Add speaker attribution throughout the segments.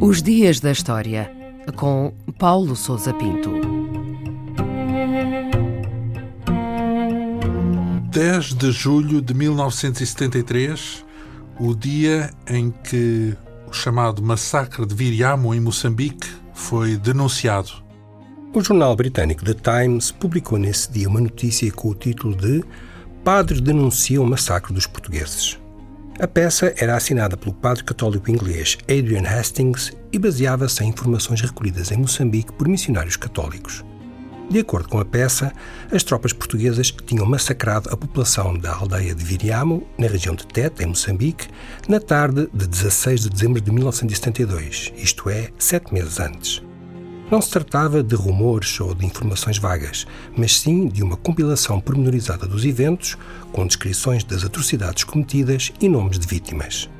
Speaker 1: Os Dias da História, com Paulo Souza Pinto.
Speaker 2: 10 de julho de 1973, o dia em que o chamado massacre de Viriamo, em Moçambique, foi denunciado.
Speaker 3: O jornal britânico The Times publicou nesse dia uma notícia com o título de Padre denuncia o massacre dos portugueses. A peça era assinada pelo padre católico inglês Adrian Hastings e baseava-se em informações recolhidas em Moçambique por missionários católicos. De acordo com a peça, as tropas portuguesas tinham massacrado a população da aldeia de Viriamo, na região de Tete, em Moçambique, na tarde de 16 de dezembro de 1972, isto é, sete meses antes. Não se tratava de rumores ou de informações vagas, mas sim de uma compilação pormenorizada dos eventos, com descrições das atrocidades cometidas e nomes de vítimas.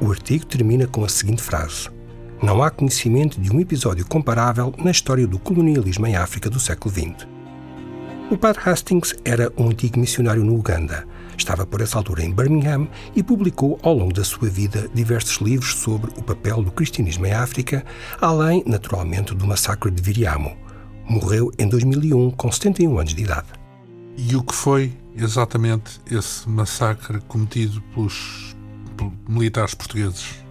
Speaker 3: O artigo termina com a seguinte frase: Não há conhecimento de um episódio comparável na história do colonialismo em África do século XX. O padre Hastings era um antigo missionário no Uganda Estava por essa altura em Birmingham e publicou ao longo da sua vida diversos livros sobre o papel do cristianismo em África, além, naturalmente, do massacre de Viriamo. Morreu em 2001 com 71 anos de idade.
Speaker 2: E o que foi exatamente esse massacre cometido pelos, militares portugueses?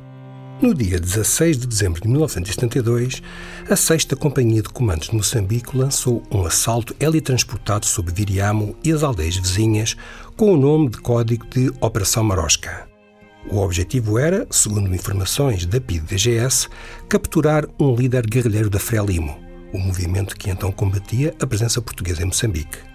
Speaker 3: No dia 16 de dezembro de 1972, a 6 Companhia de Comandos de Moçambique lançou um assalto helitransportado sobre Viriamo e as aldeias vizinhas com o nome de código de Operação Marosca. O objetivo era, segundo informações da PID-DGS, capturar um líder guerrilheiro da Frelimo, o movimento que então combatia a presença portuguesa em Moçambique.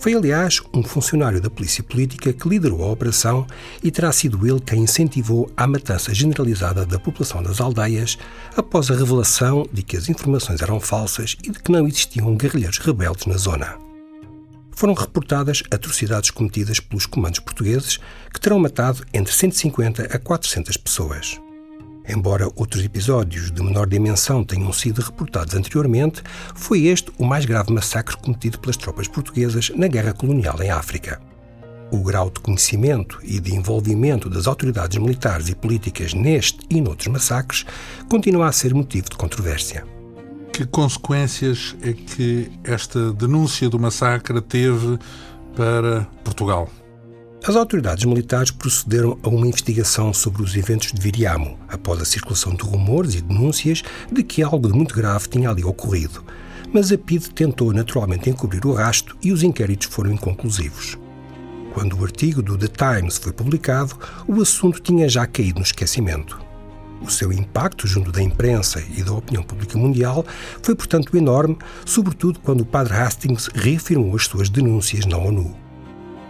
Speaker 3: Foi, aliás, um funcionário da polícia política que liderou a operação e terá sido ele quem incentivou a matança generalizada da população das aldeias após a revelação de que as informações eram falsas e de que não existiam guerrilheiros rebeldes na zona. Foram reportadas atrocidades cometidas pelos comandos portugueses que terão matado entre 150 a 400 pessoas. Embora outros episódios de menor dimensão tenham sido reportados anteriormente, foi este o mais grave massacre cometido pelas tropas portuguesas na guerra colonial em África. O grau de conhecimento e de envolvimento das autoridades militares e políticas neste e noutros massacres continua a ser motivo de controvérsia.
Speaker 2: Que consequências é que esta denúncia do massacre teve para Portugal?
Speaker 3: As autoridades militares procederam a uma investigação sobre os eventos de Viriamo, após a circulação de rumores e denúncias de que algo de muito grave tinha ali ocorrido. Mas a PID tentou naturalmente encobrir o rasto e os inquéritos foram inconclusivos. Quando o artigo do The Times foi publicado, o assunto tinha já caído no esquecimento. O seu impacto junto da imprensa e da opinião pública mundial foi, portanto, enorme, sobretudo quando o padre Hastings reafirmou as suas denúncias na ONU.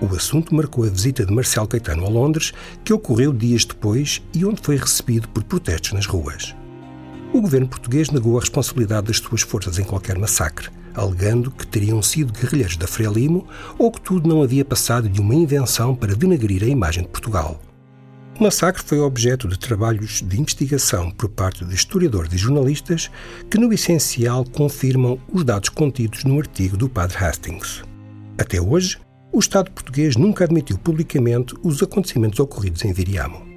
Speaker 3: O assunto marcou a visita de Marcelo Caetano a Londres, que ocorreu dias depois e onde foi recebido por protestos nas ruas. O governo português negou a responsabilidade das suas forças em qualquer massacre, alegando que teriam sido guerrilheiros da Frelimo ou que tudo não havia passado de uma invenção para denegrir a imagem de Portugal. O massacre foi objeto de trabalhos de investigação por parte de historiadores e jornalistas que, no essencial, confirmam os dados contidos no artigo do Padre Hastings. Até hoje, o Estado português nunca admitiu publicamente os acontecimentos ocorridos em Viriamo.